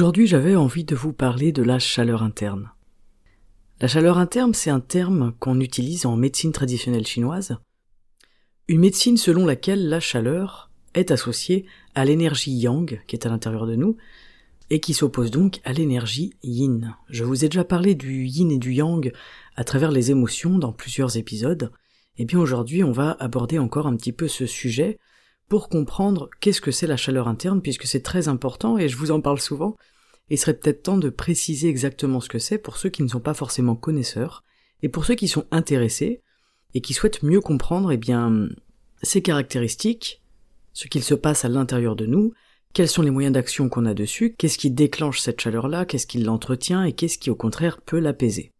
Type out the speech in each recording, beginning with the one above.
Aujourd'hui j'avais envie de vous parler de la chaleur interne. La chaleur interne, c'est un terme qu'on utilise en médecine traditionnelle chinoise. Une médecine selon laquelle la chaleur est associée à l'énergie yang qui est à l'intérieur de nous, et qui s'oppose donc à l'énergie yin. Je vous ai déjà parlé du yin et du yang à travers les émotions dans plusieurs épisodes. Et bien aujourd'hui, on va aborder encore un petit peu ce sujet pour comprendre qu'est-ce que c'est la chaleur interne, puisque c'est très important et je vous en parle souvent. Il serait peut-être temps de préciser exactement ce que c'est pour ceux qui ne sont pas forcément connaisseurs et pour ceux qui sont intéressés et qui souhaitent mieux comprendre, eh bien, ces caractéristiques, ce qu'il se passe à l'intérieur de nous, quels sont les moyens d'action qu'on a dessus, qu'est-ce qui déclenche cette chaleur-là, qu'est-ce qui l'entretient et qu'est-ce qui au contraire peut l'apaiser.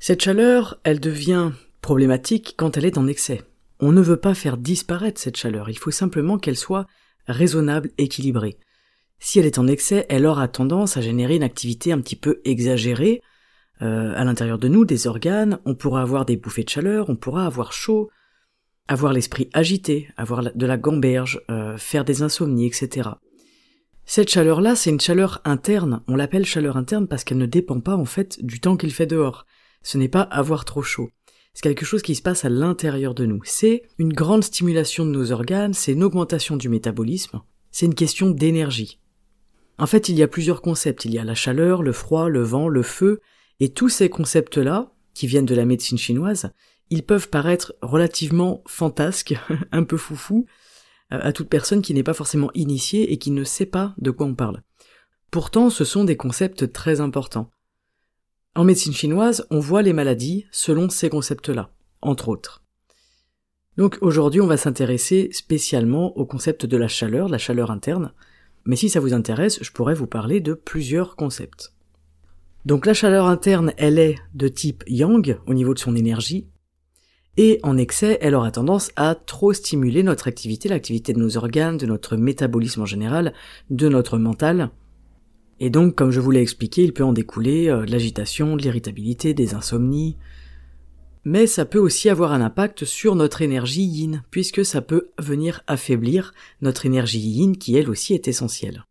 Cette chaleur, elle devient problématique quand elle est en excès. On ne veut pas faire disparaître cette chaleur, il faut simplement qu'elle soit raisonnable, équilibrée. Si elle est en excès, elle aura tendance à générer une activité un petit peu exagérée euh, à l'intérieur de nous, des organes, on pourra avoir des bouffées de chaleur, on pourra avoir chaud, avoir l'esprit agité, avoir de la gamberge, euh, faire des insomnies, etc. Cette chaleur-là, c'est une chaleur interne. On l'appelle chaleur interne parce qu'elle ne dépend pas en fait du temps qu'il fait dehors. Ce n'est pas avoir trop chaud. C'est quelque chose qui se passe à l'intérieur de nous. C'est une grande stimulation de nos organes, c'est une augmentation du métabolisme, c'est une question d'énergie. En fait, il y a plusieurs concepts. Il y a la chaleur, le froid, le vent, le feu, et tous ces concepts-là, qui viennent de la médecine chinoise, ils peuvent paraître relativement fantasques, un peu foufou, à toute personne qui n'est pas forcément initiée et qui ne sait pas de quoi on parle. Pourtant, ce sont des concepts très importants. En médecine chinoise, on voit les maladies selon ces concepts-là, entre autres. Donc aujourd'hui, on va s'intéresser spécialement au concept de la chaleur, la chaleur interne, mais si ça vous intéresse, je pourrais vous parler de plusieurs concepts. Donc la chaleur interne, elle est de type yang au niveau de son énergie, et en excès, elle aura tendance à trop stimuler notre activité, l'activité de nos organes, de notre métabolisme en général, de notre mental. Et donc, comme je vous l'ai expliqué, il peut en découler euh, de l'agitation, de l'irritabilité, des insomnies. Mais ça peut aussi avoir un impact sur notre énergie yin, puisque ça peut venir affaiblir notre énergie yin qui elle aussi est essentielle.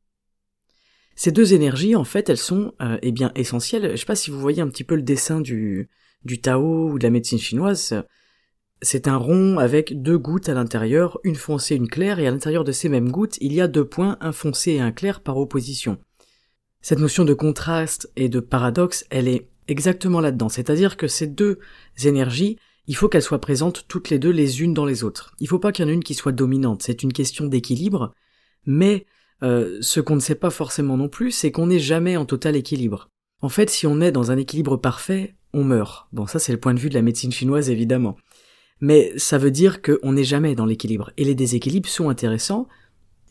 Ces deux énergies, en fait, elles sont euh, eh bien essentielles. Je sais pas si vous voyez un petit peu le dessin du, du Tao ou de la médecine chinoise. C'est un rond avec deux gouttes à l'intérieur, une foncée, une claire, et à l'intérieur de ces mêmes gouttes, il y a deux points, un foncé et un clair par opposition. Cette notion de contraste et de paradoxe, elle est exactement là-dedans, c'est-à-dire que ces deux énergies, il faut qu'elles soient présentes toutes les deux les unes dans les autres. Il faut pas qu'il y en ait une qui soit dominante, c'est une question d'équilibre, mais euh, ce qu'on ne sait pas forcément non plus, c'est qu'on n'est jamais en total équilibre. En fait, si on est dans un équilibre parfait, on meurt. Bon, ça c'est le point de vue de la médecine chinoise évidemment mais ça veut dire qu'on n'est jamais dans l'équilibre, et les déséquilibres sont intéressants,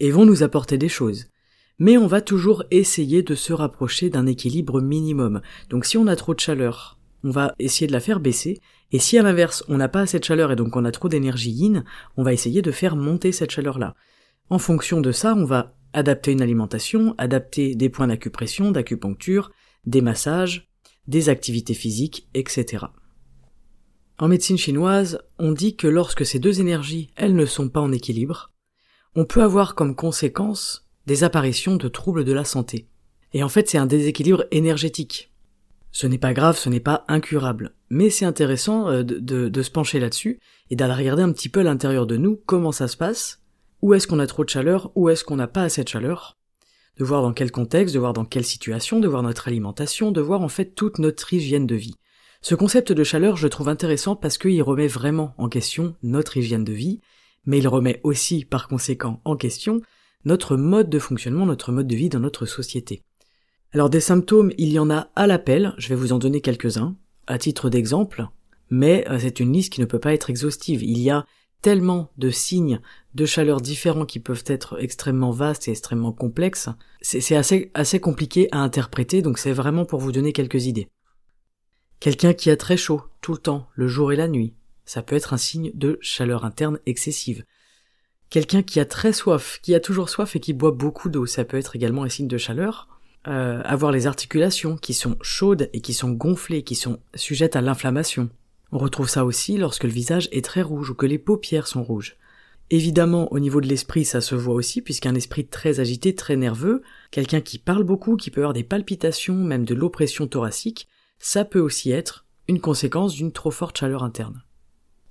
et vont nous apporter des choses. Mais on va toujours essayer de se rapprocher d'un équilibre minimum. Donc si on a trop de chaleur, on va essayer de la faire baisser, et si à l'inverse on n'a pas assez de chaleur et donc on a trop d'énergie yin, on va essayer de faire monter cette chaleur-là. En fonction de ça, on va adapter une alimentation, adapter des points d'acupression, d'acupuncture, des massages, des activités physiques, etc. En médecine chinoise, on dit que lorsque ces deux énergies, elles ne sont pas en équilibre, on peut avoir comme conséquence des apparitions de troubles de la santé. Et en fait, c'est un déséquilibre énergétique. Ce n'est pas grave, ce n'est pas incurable, mais c'est intéressant euh, de, de, se pencher là-dessus et d'aller regarder un petit peu à l'intérieur de nous comment ça se passe, où est-ce qu'on a trop de chaleur, où est-ce qu'on n'a pas assez de chaleur, de voir dans quel contexte, de voir dans quelle situation, de voir notre alimentation, de voir en fait toute notre hygiène de vie. Ce concept de chaleur, je trouve intéressant parce qu'il remet vraiment en question notre hygiène de vie, mais il remet aussi, par conséquent, en question notre mode de fonctionnement, notre mode de vie dans notre société. Alors des symptômes, il y en a à l'appel, je vais vous en donner quelques-uns, à titre d'exemple, mais euh, c'est une liste qui ne peut pas être exhaustive. Il y a tellement de signes de chaleur différents qui peuvent être extrêmement vastes et extrêmement complexes. C'est assez, assez compliqué à interpréter, donc c'est vraiment pour vous donner quelques idées. Quelqu'un qui a très chaud tout le temps, le jour et la nuit, ça peut être un signe de chaleur interne excessive. Quelqu'un qui a très soif, qui a toujours soif et qui boit beaucoup d'eau, ça peut être également un signe de chaleur. Euh, avoir les articulations qui sont chaudes et qui sont gonflées, qui sont sujettes à l'inflammation. On retrouve ça aussi lorsque le visage est très rouge ou que les paupières sont rouges. Évidemment, au niveau de l'esprit, ça se voit aussi, puisqu'un esprit très agité, très nerveux, quelqu'un qui parle beaucoup, qui peut avoir des palpitations, même de l'oppression thoracique, ça peut aussi être une conséquence d'une trop forte chaleur interne.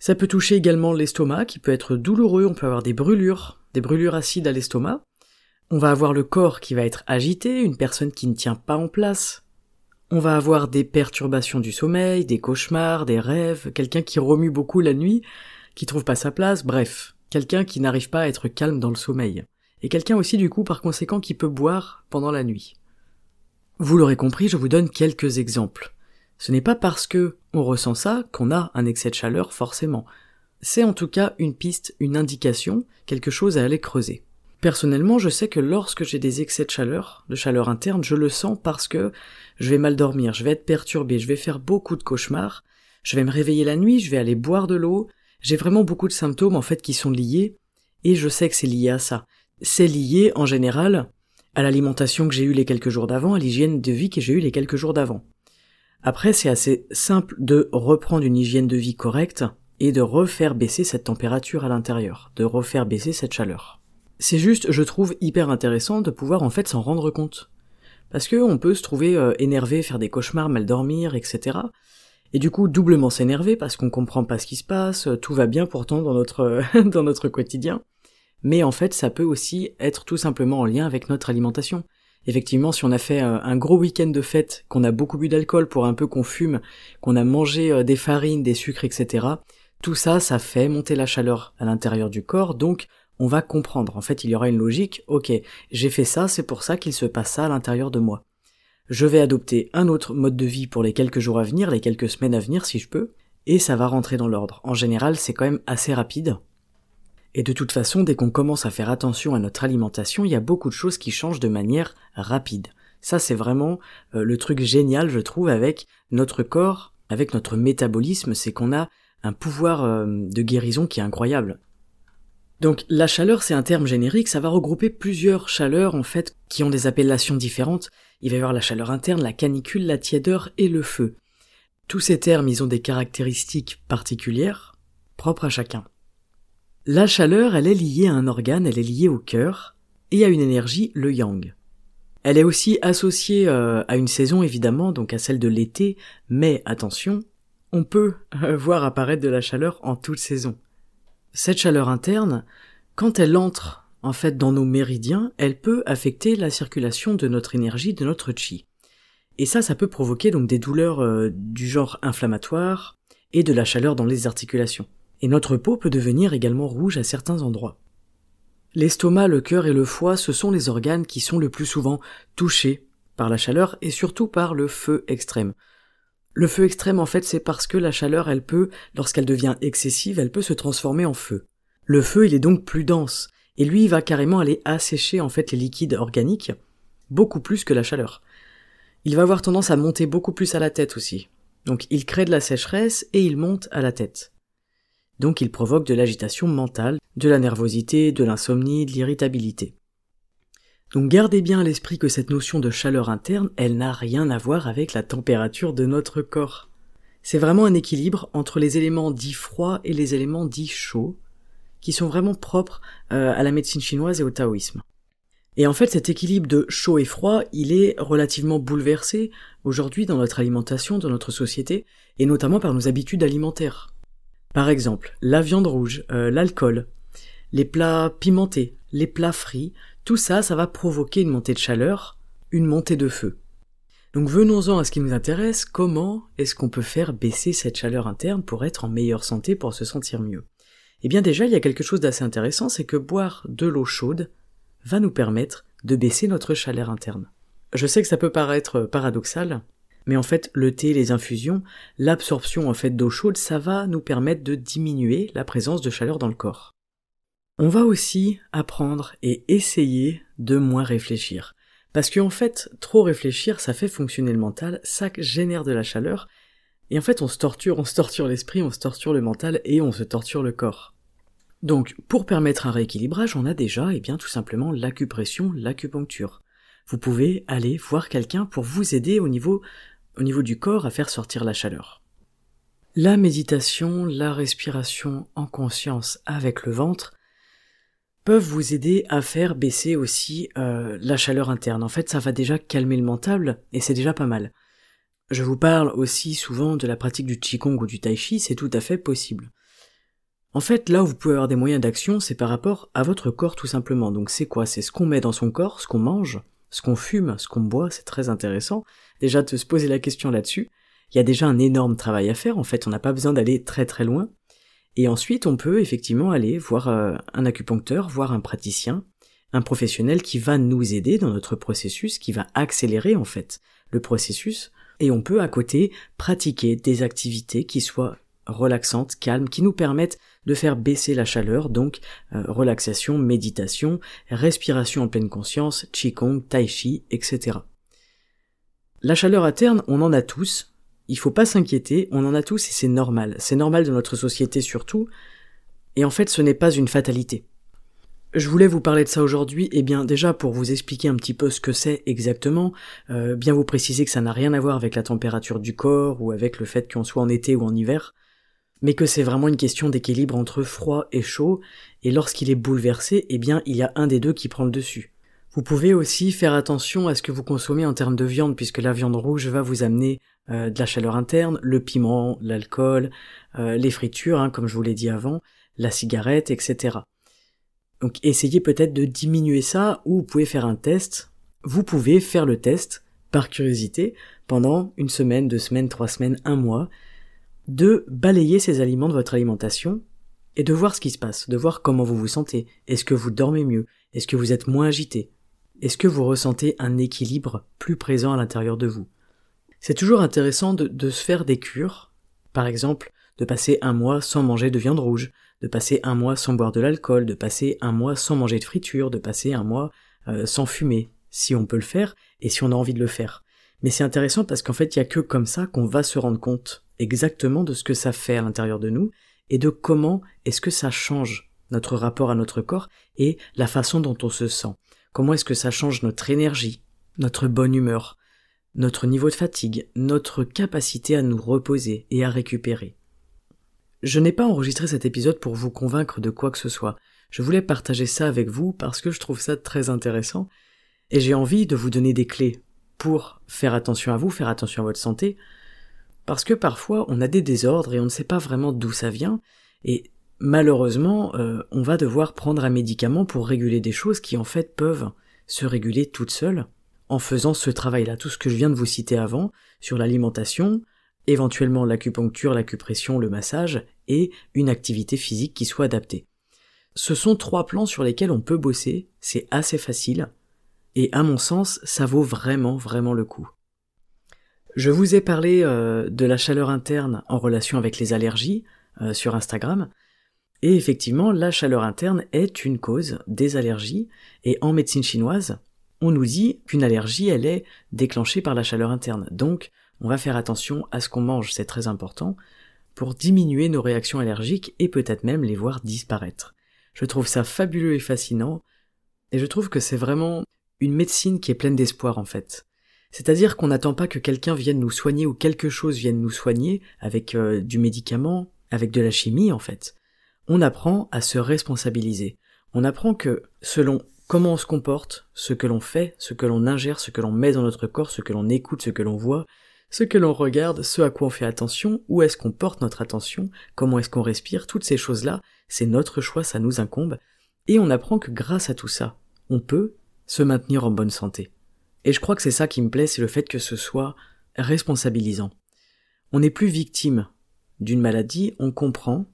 Ça peut toucher également l'estomac, qui peut être douloureux, on peut avoir des brûlures, des brûlures acides à l'estomac. On va avoir le corps qui va être agité, une personne qui ne tient pas en place, on va avoir des perturbations du sommeil, des cauchemars, des rêves, quelqu'un qui remue beaucoup la nuit, qui trouve pas sa place, bref, quelqu'un qui n'arrive pas à être calme dans le sommeil. Et quelqu'un aussi du coup par conséquent qui peut boire pendant la nuit. Vous l'aurez compris, je vous donne quelques exemples. Ce n'est pas parce que on ressent ça qu'on a un excès de chaleur forcément. C'est en tout cas une piste, une indication, quelque chose à aller creuser. Personnellement, je sais que lorsque j'ai des excès de chaleur, de chaleur interne, je le sens parce que je vais mal dormir, je vais être perturbé, je vais faire beaucoup de cauchemars, je vais me réveiller la nuit, je vais aller boire de l'eau, j'ai vraiment beaucoup de symptômes en fait qui sont liés, et je sais que c'est lié à ça. C'est lié en général à l'alimentation que j'ai eue les quelques jours d'avant, à l'hygiène de vie que j'ai eue les quelques jours d'avant. Après, c'est assez simple de reprendre une hygiène de vie correcte et de refaire baisser cette température à l'intérieur, de refaire baisser cette chaleur. C'est juste, je trouve hyper intéressant de pouvoir en fait s'en rendre compte. Parce que on peut se trouver euh, énervé, faire des cauchemars, mal dormir, etc. Et du coup, doublement s'énerver parce qu'on comprend pas ce qui se passe, euh, tout va bien pourtant dans notre, dans notre quotidien. Mais en fait, ça peut aussi être tout simplement en lien avec notre alimentation. Effectivement, si on a fait euh, un gros week-end de fête, qu'on a beaucoup bu d'alcool pour un peu qu'on fume, qu'on a mangé des farines, des sucres, etc., tout ça, ça fait monter la chaleur à l'intérieur du corps, donc on va comprendre. En fait, il y aura une logique, ok, j'ai fait ça, c'est pour ça qu'il se passe ça à l'intérieur de moi. Je vais adopter un autre mode de vie pour les quelques jours à venir, les quelques semaines à venir si je peux, et ça va rentrer dans l'ordre. En général, c'est quand même assez rapide. Et de toute façon, dès qu'on commence à faire attention à notre alimentation, il y a beaucoup de choses qui changent de manière rapide. Ça, c'est vraiment euh, le truc génial, je trouve, avec notre corps, avec notre métabolisme, c'est qu'on a un pouvoir euh, de guérison qui est incroyable. Donc la chaleur, c'est un terme générique, ça va regrouper plusieurs chaleurs en fait qui ont des appellations différentes. Il va y avoir la chaleur interne, la canicule, la tiédeur et le feu. Tous ces termes, ils ont des caractéristiques particulières, propres à chacun. La chaleur, elle est liée à un organe, elle est liée au cœur, et à une énergie, le yang. Elle est aussi associée euh, à une saison évidemment, donc à celle de l'été, mais attention, on peut euh, voir apparaître de la chaleur en toute saison. Cette chaleur interne, quand elle entre en fait dans nos méridiens, elle peut affecter la circulation de notre énergie, de notre chi. Et ça, ça peut provoquer donc des douleurs euh, du genre inflammatoire et de la chaleur dans les articulations. Et notre peau peut devenir également rouge à certains endroits. L'estomac, le cœur et le foie, ce sont les organes qui sont le plus souvent touchés par la chaleur et surtout par le feu extrême. Le feu extrême, en fait, c'est parce que la chaleur, elle peut, lorsqu'elle devient excessive, elle peut se transformer en feu. Le feu, il est donc plus dense, et lui, il va carrément aller assécher, en fait, les liquides organiques, beaucoup plus que la chaleur. Il va avoir tendance à monter beaucoup plus à la tête aussi. Donc, il crée de la sécheresse et il monte à la tête. Donc, il provoque de l'agitation mentale, de la nervosité, de l'insomnie, de l'irritabilité. Donc gardez bien à l'esprit que cette notion de chaleur interne, elle n'a rien à voir avec la température de notre corps. C'est vraiment un équilibre entre les éléments dits froids et les éléments dits chauds, qui sont vraiment propres euh, à la médecine chinoise et au taoïsme. Et en fait, cet équilibre de chaud et froid, il est relativement bouleversé aujourd'hui dans notre alimentation, dans notre société, et notamment par nos habitudes alimentaires. Par exemple, la viande rouge, euh, l'alcool, les plats pimentés, les plats frits, tout ça, ça va provoquer une montée de chaleur, une montée de feu. Donc venons-en à ce qui nous intéresse, comment est-ce qu'on peut faire baisser cette chaleur interne pour être en meilleure santé, pour se sentir mieux? Eh bien déjà, il y a quelque chose d'assez intéressant, c'est que boire de l'eau chaude va nous permettre de baisser notre chaleur interne. Je sais que ça peut paraître paradoxal, Mais en fait, le thé, les infusions, l'absorption en fait d'eau chaude, ça va nous permettre de diminuer la présence de chaleur dans le corps. On va aussi apprendre et essayer de moins réfléchir. Parce qu'en fait, trop réfléchir, ça fait fonctionner le mental, ça génère de la chaleur, et en fait on se torture, on se torture l'esprit, on se torture le mental, et on se torture le corps. Donc, pour permettre un rééquilibrage, on a déjà, eh bien, tout simplement l'acupression, l'acupuncture. Vous pouvez aller voir quelqu'un pour vous aider au niveau, au niveau du corps à faire sortir la chaleur. La méditation, la respiration en conscience avec le ventre, peuvent vous aider à faire baisser aussi euh, la chaleur interne. En fait, ça va déjà calmer le mental et c'est déjà pas mal. Je vous parle aussi souvent de la pratique du Qigong ou du Tai Chi, c'est tout à fait possible. En fait, là où vous pouvez avoir des moyens d'action, c'est par rapport à votre corps tout simplement. Donc c'est quoi? C'est ce qu'on met dans son corps, ce qu'on mange, ce qu'on fume, ce qu'on boit, c'est très intéressant. Déjà de se poser la question là-dessus. Il y a déjà un énorme travail à faire, en fait, on n'a pas besoin d'aller très très loin. Et ensuite, on peut effectivement aller voir euh, un acupuncteur, voir un praticien, un professionnel qui va nous aider dans notre processus, qui va accélérer en fait le processus, et on peut à côté pratiquer des activités qui soient relaxantes, calmes, qui nous permettent de faire baisser la chaleur, donc euh, relaxation, méditation, respiration en pleine conscience, qigong, tai chi, etc. La chaleur interne, on en a tous, il faut pas s'inquiéter, on en a tous et c'est normal. C'est normal de notre société surtout. Et en fait, ce n'est pas une fatalité. Je voulais vous parler de ça aujourd'hui, et bien déjà pour vous expliquer un petit peu ce que c'est exactement, euh, bien vous préciser que ça n'a rien à voir avec la température du corps ou avec le fait qu'on soit en été ou en hiver, mais que c'est vraiment une question d'équilibre entre froid et chaud, et lorsqu'il est bouleversé, eh bien il y a un des deux qui prend le dessus. Vous pouvez aussi faire attention à ce que vous consommez en termes de viande, puisque la viande rouge va vous amener euh, de la chaleur interne, le piment, l'alcool, euh, les fritures, hein, comme je vous l'ai dit avant, la cigarette, etc. Donc essayez peut-être de diminuer ça, ou vous pouvez faire un test. Vous pouvez faire le test, par curiosité, pendant une semaine, deux semaines, trois semaines, un mois, de balayer ces aliments de votre alimentation et de voir ce qui se passe, de voir comment vous vous sentez. Est-ce que vous dormez mieux? Est-ce que vous êtes moins agité? Est-ce que vous ressentez un équilibre plus présent à l'intérieur de vous? C'est toujours intéressant de, se faire des cures, par exemple de passer un mois sans manger de viande rouge, de passer un mois sans boire de l'alcool, de passer un mois sans manger de friture, de passer un mois euh, sans fumer, si on peut le faire et si on a envie de le faire. Mais c'est intéressant parce qu'en fait, il y a que comme ça qu'on va se rendre compte exactement de ce que ça fait à l'intérieur de nous et de comment est-ce que ça change notre rapport à notre corps et la façon dont on se sent. Comment est-ce que ça change notre énergie, notre bonne humeur, notre niveau de fatigue, notre capacité à nous reposer et à récupérer. Je n'ai pas enregistré cet épisode pour vous convaincre de quoi que ce soit. Je voulais partager ça avec vous parce que je trouve ça très intéressant et j'ai envie de vous donner des clés pour faire attention à vous, faire attention à votre santé, parce que parfois on a des désordres et on ne sait pas vraiment d'où ça vient, et malheureusement euh, on va devoir prendre un médicament pour réguler des choses qui en fait peuvent se réguler toutes seules, en faisant ce travail-là, tout ce que je viens de vous citer avant, sur l'alimentation, éventuellement l'acupuncture, l'acupression, le massage, et une activité physique qui soit adaptée. Ce sont trois plans sur lesquels on peut bosser, c'est assez facile, et à mon sens, ça vaut vraiment, vraiment le coup. Je vous ai parlé euh, de la chaleur interne en relation avec les allergies euh, sur Instagram, et effectivement, la chaleur interne est une cause des allergies, et en médecine chinoise, on nous dit qu'une allergie, elle est déclenchée par la chaleur interne. Donc, on va faire attention à ce qu'on mange, c'est très important, pour diminuer nos réactions allergiques et peut-être même les voir disparaître. Je trouve ça fabuleux et fascinant, et je trouve que c'est vraiment une médecine qui est pleine d'espoir en fait. C'est-à-dire qu'on n'attend pas que quelqu'un vienne nous soigner ou quelque chose vienne nous soigner avec euh, du médicament, avec de la chimie en fait. On apprend à se responsabiliser. On apprend que selon comment on se comporte, ce que l'on fait, ce que l'on ingère, ce que l'on met dans notre corps, ce que l'on écoute, ce que l'on voit, ce que l'on regarde, ce à quoi on fait attention, où est-ce qu'on porte notre attention, comment est-ce qu'on respire, toutes ces choses-là, c'est notre choix, ça nous incombe, et on apprend que grâce à tout ça, on peut se maintenir en bonne santé. Et je crois que c'est ça qui me plaît, c'est le fait que ce soit responsabilisant. On n'est plus victime d'une maladie, on comprend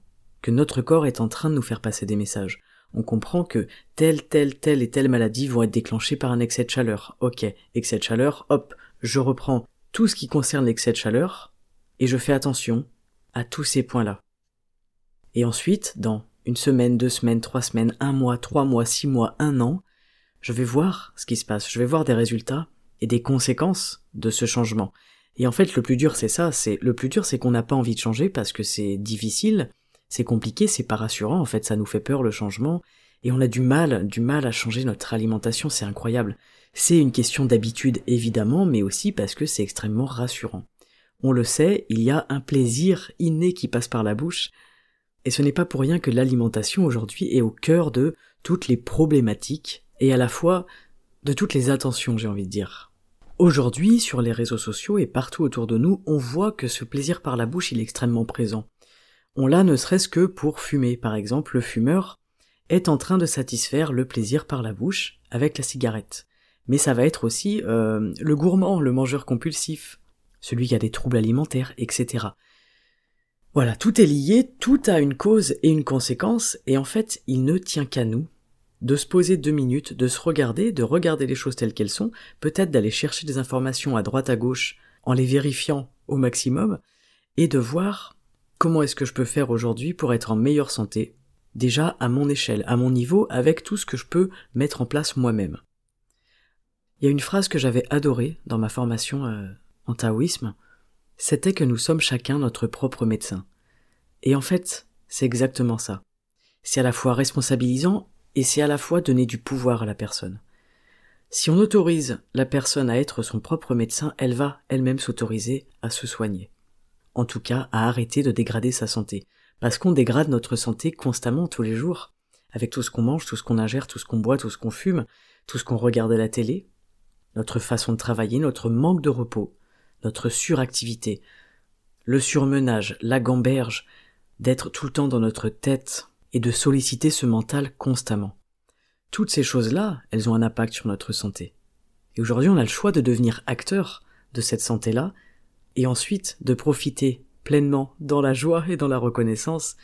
que notre corps est en train de nous faire passer des messages on comprend que telle, telle, telle et telle maladie vont être déclenchées par un excès de chaleur. Ok, excès de chaleur, hop, je reprends tout ce qui concerne l'excès de chaleur, et je fais attention à tous ces points-là. Et ensuite, dans une semaine, deux semaines, trois semaines, un mois, trois mois, six mois, un an, je vais voir ce qui se passe, je vais voir des résultats et des conséquences de ce changement. Et en fait, le plus dur, c'est ça, c'est, le plus dur, c'est qu'on n'a pas envie de changer parce que c'est difficile, c'est compliqué, c'est pas rassurant, en fait, ça nous fait peur le changement, et on a du mal, du mal à changer notre alimentation, c'est incroyable. C'est une question d'habitude, évidemment, mais aussi parce que c'est extrêmement rassurant. On le sait, il y a un plaisir inné qui passe par la bouche, et ce n'est pas pour rien que l'alimentation aujourd'hui est au cœur de toutes les problématiques, et à la fois de toutes les attentions, j'ai envie de dire. Aujourd'hui, sur les réseaux sociaux et partout autour de nous, on voit que ce plaisir par la bouche, il est extrêmement présent. On l'a ne serait-ce que pour fumer. Par exemple, le fumeur est en train de satisfaire le plaisir par la bouche avec la cigarette. Mais ça va être aussi euh, le gourmand, le mangeur compulsif, celui qui a des troubles alimentaires, etc. Voilà, tout est lié, tout a une cause et une conséquence, et en fait, il ne tient qu'à nous de se poser deux minutes, de se regarder, de regarder les choses telles qu'elles sont, peut-être d'aller chercher des informations à droite à gauche en les vérifiant au maximum, et de voir comment est-ce que je peux faire aujourd'hui pour être en meilleure santé, déjà à mon échelle, à mon niveau, avec tout ce que je peux mettre en place moi-même. Il y a une phrase que j'avais adorée dans ma formation euh, en taoïsme, c'était que nous sommes chacun notre propre médecin. Et en fait, c'est exactement ça. C'est à la fois responsabilisant et c'est à la fois donner du pouvoir à la personne. Si on autorise la personne à être son propre médecin, elle va elle-même s'autoriser à se soigner. En tout cas, à arrêter de dégrader sa santé. Parce qu'on dégrade notre santé constamment tous les jours. Avec tout ce qu'on mange, tout ce qu'on ingère, tout ce qu'on boit, tout ce qu'on fume, tout ce qu'on regarde à la télé. Notre façon de travailler, notre manque de repos, notre suractivité, le surmenage, la gamberge, d'être tout le temps dans notre tête, et de solliciter ce mental constamment. Toutes ces choses-là, elles ont un impact sur notre santé. Et aujourd'hui, on a le choix de devenir acteur de cette santé-là, et ensuite de profiter pleinement dans la joie et dans la reconnaissance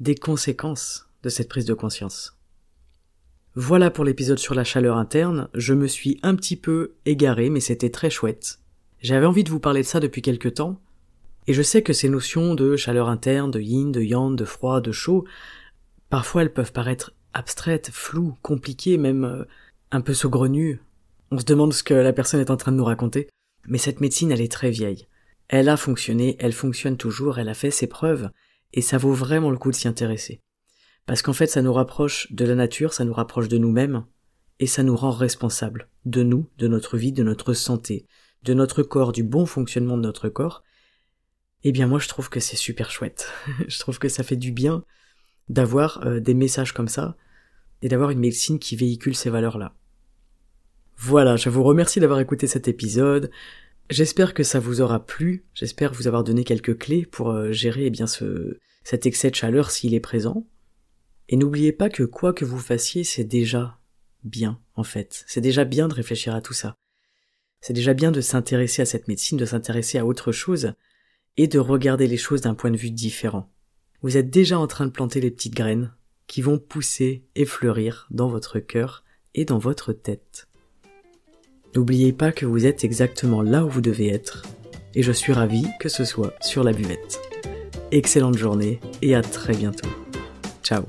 des conséquences de cette prise de conscience. Voilà pour l'épisode sur la chaleur interne, je me suis un petit peu égaré, mais c'était très chouette. J'avais envie de vous parler de ça depuis quelque temps, et je sais que ces notions de chaleur interne, de yin, de yang, de froid, de chaud, parfois elles peuvent paraître abstraites, floues, compliquées, même euh, un peu saugrenues. On se demande ce que la personne est en train de nous raconter. Mais cette médecine, elle est très vieille. Elle a fonctionné, elle fonctionne toujours, elle a fait ses preuves, et ça vaut vraiment le coup de s'y intéresser. Parce qu'en fait, ça nous rapproche de la nature, ça nous rapproche de nous-mêmes, et ça nous rend responsables de nous, de notre vie, de notre santé, de notre corps, du bon fonctionnement de notre corps, eh bien moi je trouve que c'est super chouette. je trouve que ça fait du bien d'avoir euh, des messages comme ça et d'avoir une médecine qui véhicule ces valeurs-là. Voilà, je vous remercie d'avoir écouté cet épisode. J'espère que ça vous aura plu, j'espère vous avoir donné quelques clés pour euh, gérer eh bien ce cet excès de chaleur s'il est présent. Et n'oubliez pas que quoi que vous fassiez, c'est déjà bien en fait. C'est déjà bien de réfléchir à tout ça. C'est déjà bien de s'intéresser à cette médecine, de s'intéresser à autre chose, et de regarder les choses d'un point de vue différent. Vous êtes déjà en train de planter les petites graines qui vont pousser et fleurir dans votre cœur et dans votre tête. N'oubliez pas que vous êtes exactement là où vous devez être, et je suis ravi que ce soit sur la buvette. Excellente journée et à très bientôt. Ciao